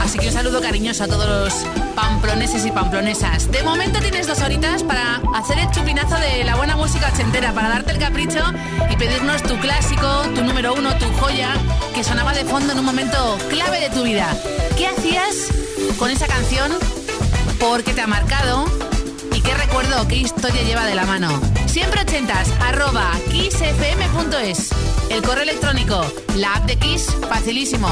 Así que un saludo cariñoso a todos los pamploneses y pamplonesas. De momento tienes dos horitas para hacer el chupinazo de la buena música ochentera, para darte el capricho y pedirnos tu clásico, tu número uno, tu joya, que sonaba de fondo en un momento clave de tu vida. ¿Qué hacías con esa canción? ¿Por qué te ha marcado? ¿Y qué recuerdo, qué historia lleva de la mano? Siempre ochentas, arroba kissfm.es. El correo electrónico, la app de Kiss, facilísimo.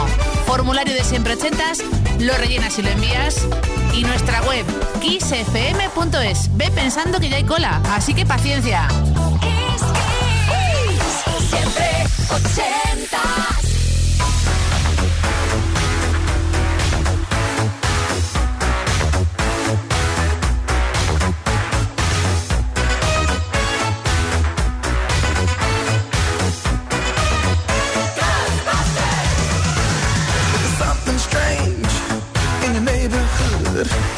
Formulario de siempre ochentas, lo rellenas y lo envías. Y nuestra web, kissfm.es. Ve pensando que ya hay cola, así que paciencia. Kiss, kiss, siempre 80. Thank you.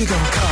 you gonna call?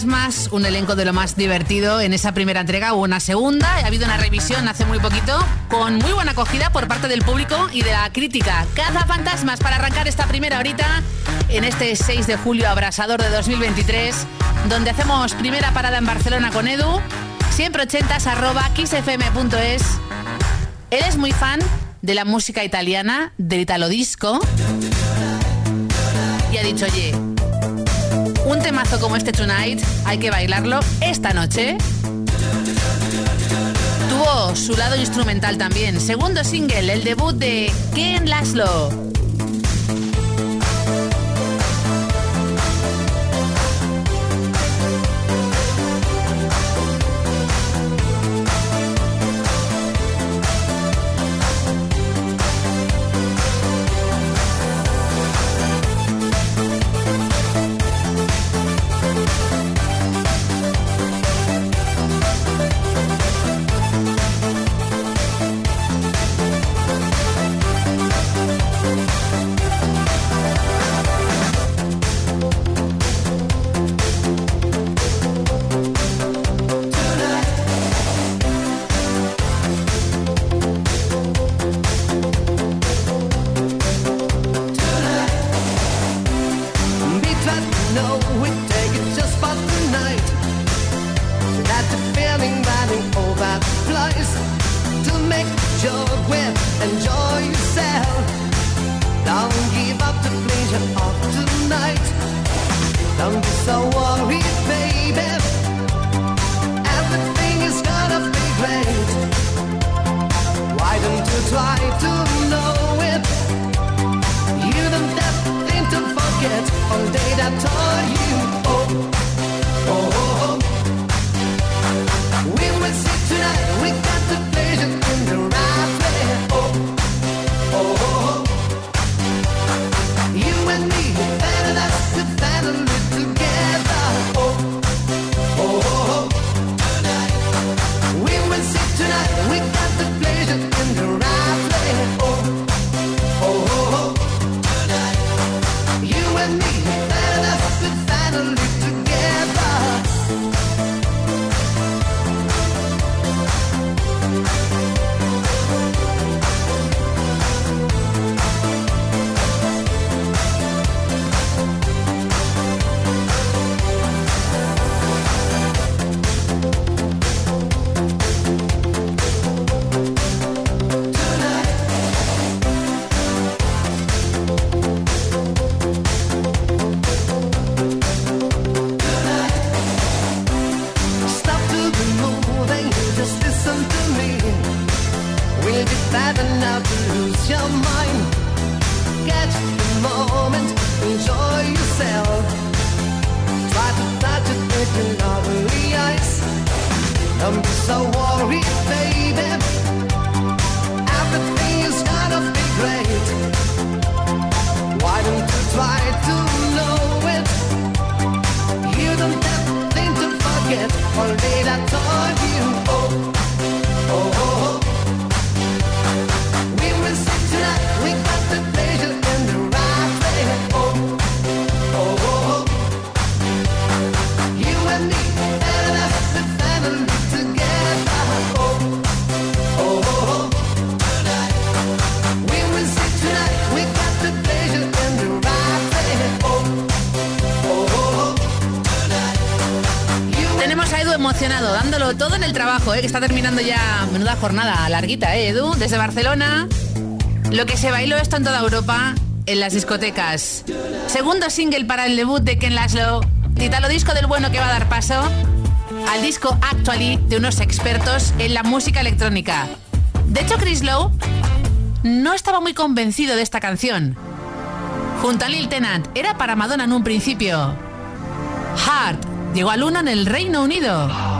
Cazafantasmas, un elenco de lo más divertido en esa primera entrega. Hubo una segunda, ha habido una revisión hace muy poquito, con muy buena acogida por parte del público y de la crítica. Cazafantasmas para arrancar esta primera horita en este 6 de julio abrasador de 2023, donde hacemos primera parada en Barcelona con Edu, siempre 80 arroba kissfm.es. Él es muy fan de la música italiana, del italo disco, y ha dicho, oye, un temazo como este Tonight hay que bailarlo esta noche. Tuvo su lado instrumental también. Segundo single, el debut de Ken Laszlo. I'm so worried, baby. Everything is gonna be great. Why don't you try to know it? You don't have a thing to forget. Already I told Eh, que está terminando ya menuda jornada larguita, ¿eh, Edu? Desde Barcelona. Lo que se bailó esto en toda Europa, en las discotecas. Segundo single para el debut de Ken Laszlo. Titalo disco del bueno que va a dar paso al disco Actually de unos expertos en la música electrónica. De hecho, Chris Lowe no estaba muy convencido de esta canción. Junto a Lil Tennant, era para Madonna en un principio. Heart llegó al uno en el Reino Unido.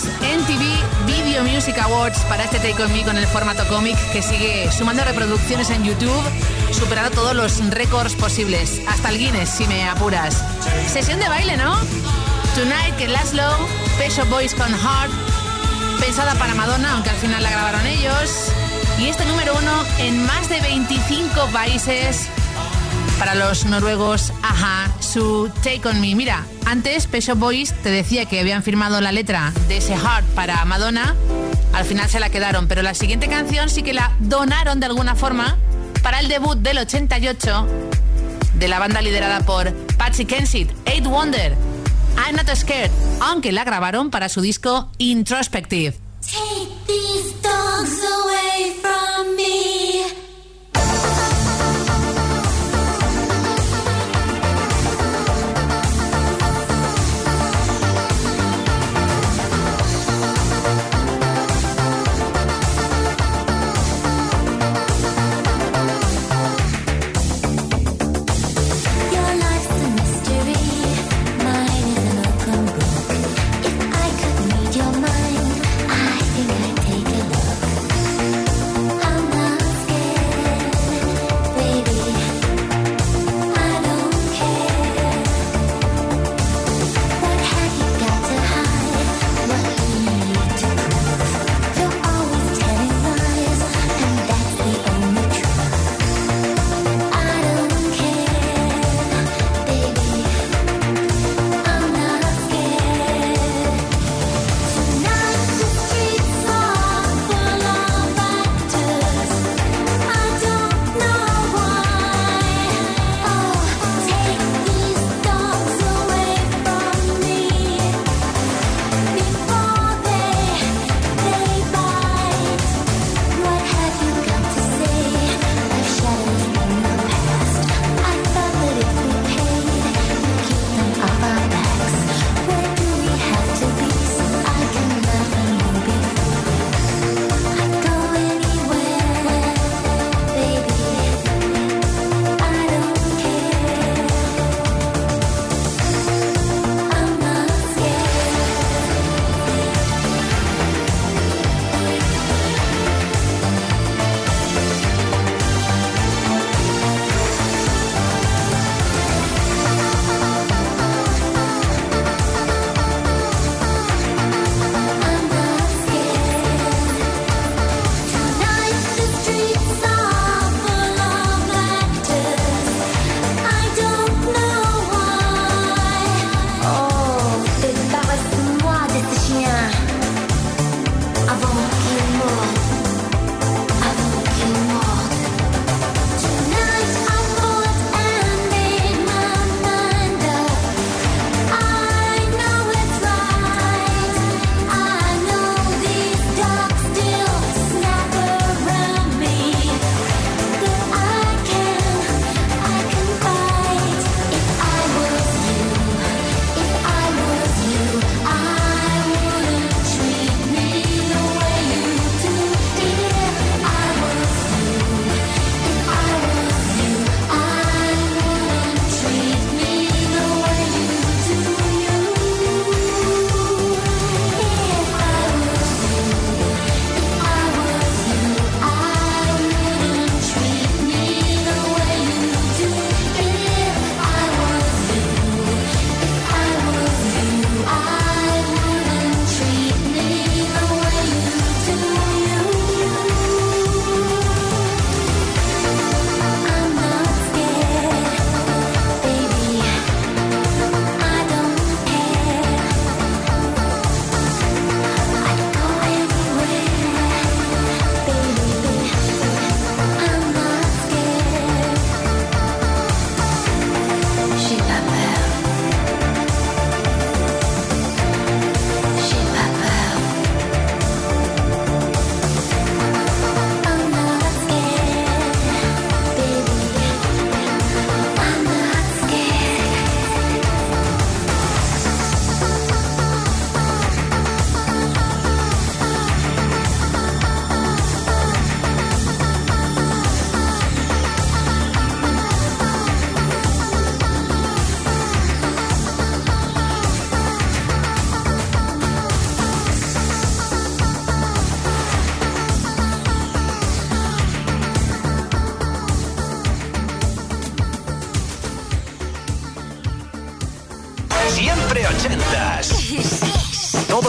Premios MTV Video Music Awards para este Take On Me con el formato cómic que sigue sumando reproducciones en YouTube, superando todos los récords posibles, hasta el Guinness si me apuras. Sesión de baile, ¿no? Tonight que Laszlo, Peso Boys con Heart, pensada para Madonna, aunque al final la grabaron ellos. Y este número uno en más de 25 países para los noruegos, ajá, su Take On Me. Mira, antes Peso Boys te decía que habían firmado la letra de ese Heart para Madonna, al final se la quedaron, pero la siguiente canción sí que la donaron de alguna forma para el debut del 88 de la banda liderada por Patsy Kensit, Eight Wonder, I'm Not Scared, aunque la grabaron para su disco Introspective.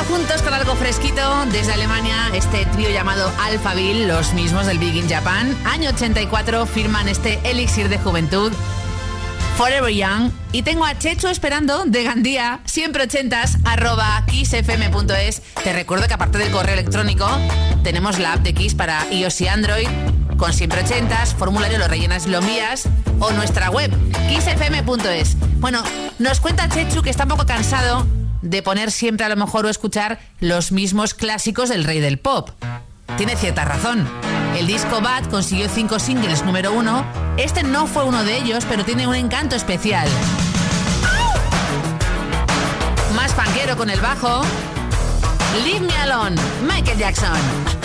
Brindando juntos con algo fresquito desde Alemania, este trío llamado Alphaville, los mismos del Big in Japan, año 84, firman este elixir de juventud. Forever Young y tengo a Chechu esperando de Gandía, siempre ochentas, arroba kissfm.es. Te recuerdo que aparte del correo electrónico, tenemos la app de Kiss para iOS y Android con siempre ochentas, formulario lo rellenas y lo envías o nuestra web, kissfm.es. Bueno, nos cuenta Chechu que está un poco cansado de poner siempre a lo mejor o escuchar los mismos clásicos del rey del pop. Tiene cierta razón. El disco Bad consiguió cinco singles número uno. Este no fue uno de ellos, pero tiene un encanto especial. Más panquero con el bajo. Leave Me Alone, Michael Jackson.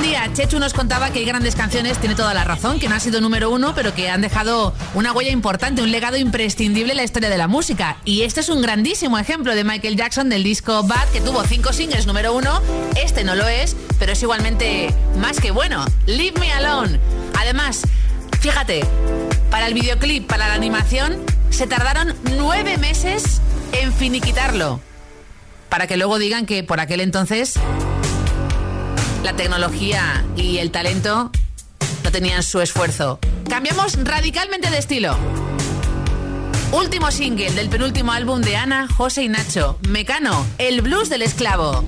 Mira, Chechu nos contaba que hay grandes canciones, tiene toda la razón, que no han sido número uno, pero que han dejado una huella importante, un legado imprescindible en la historia de la música. Y este es un grandísimo ejemplo de Michael Jackson del disco Bad, que tuvo cinco singles número uno. Este no lo es, pero es igualmente más que bueno. Leave Me Alone. Además, fíjate, para el videoclip, para la animación, se tardaron nueve meses en finiquitarlo. Para que luego digan que por aquel entonces la tecnología y el talento no tenían su esfuerzo. Cambiamos radicalmente de estilo. Último single del penúltimo álbum de Ana, José y Nacho, Mecano, el blues del esclavo.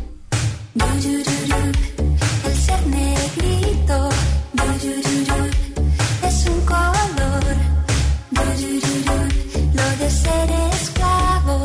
Esclavo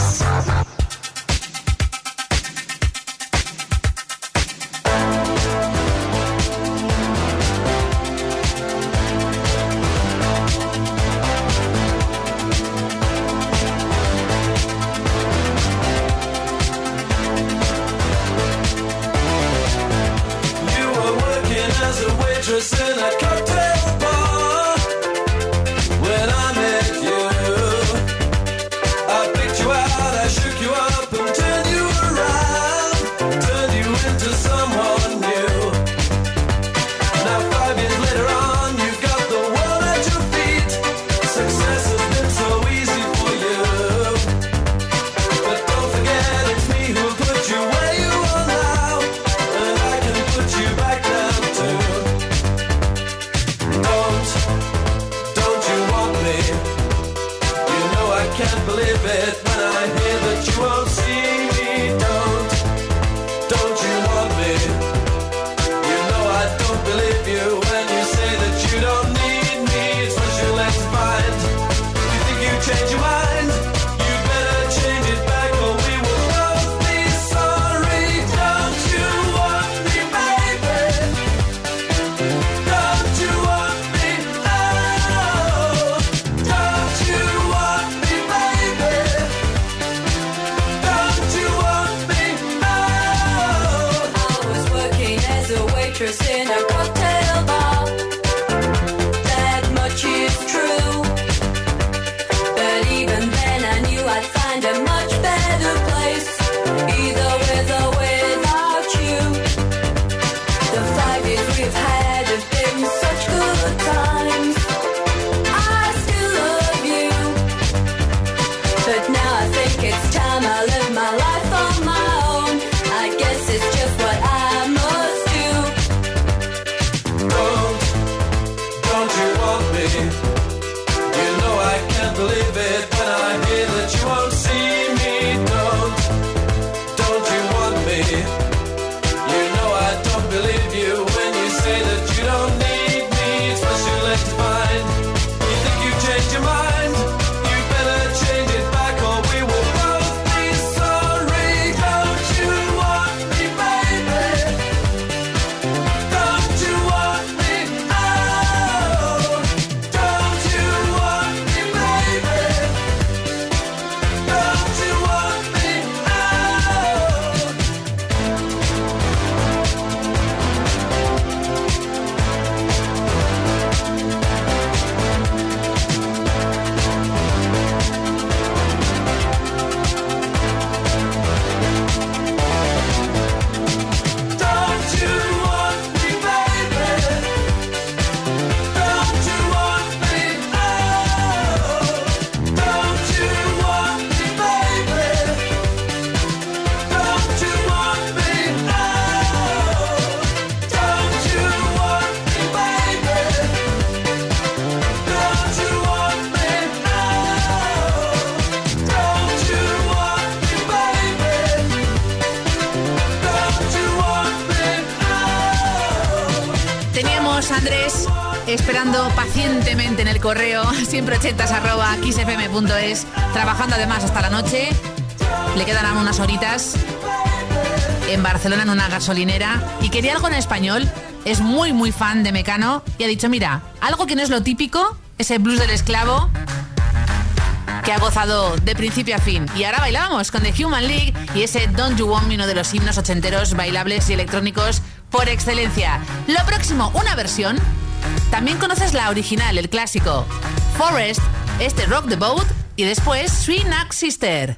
siempre ochentas arroba xfm.es, trabajando además hasta la noche. Le quedan unas horitas en Barcelona en una gasolinera y quería algo en español. Es muy, muy fan de Mecano y ha dicho, mira, algo que no es lo típico, ese blues del esclavo que ha gozado de principio a fin. Y ahora bailamos con The Human League y ese Don't You Want Me, uno de los himnos ochenteros, bailables y electrónicos por excelencia. Lo próximo, una versión. También conoces la original, el clásico. Forest, este Rock the Boat y después Sweet Sister.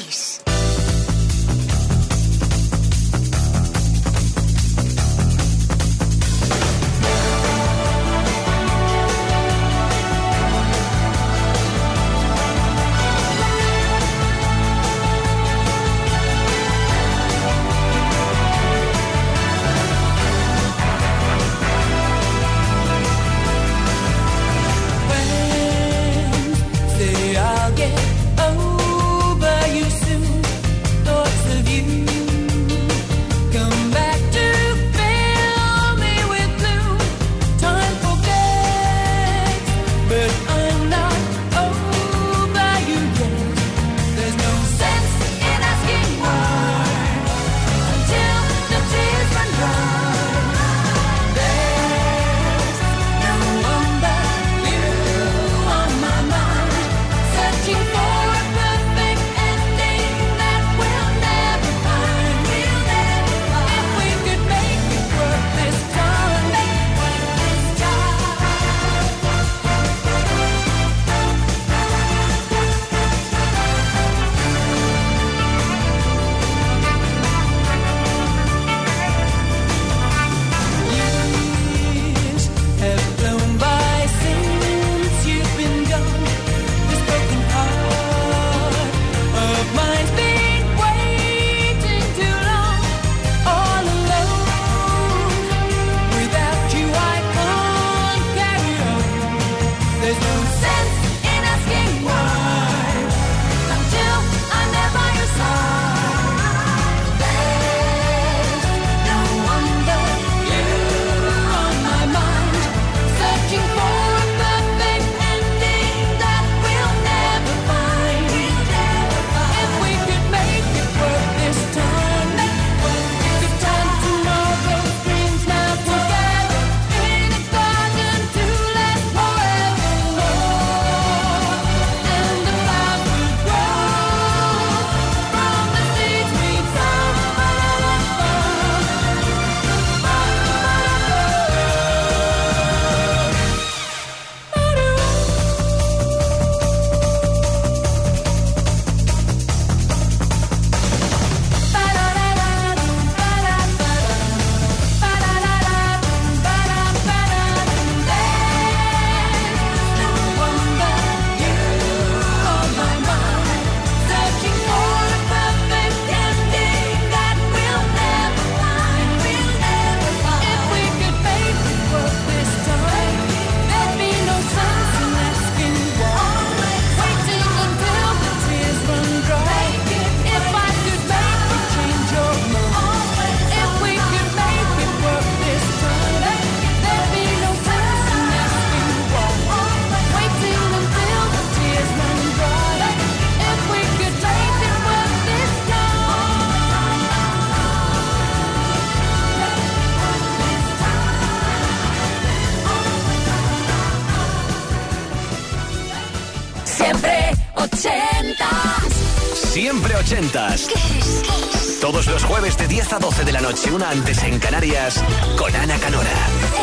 10 a 12 de la noche, una antes en Canarias, con Ana Canora.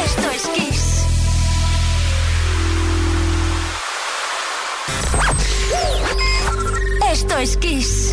Esto es Kiss. Esto es Kiss.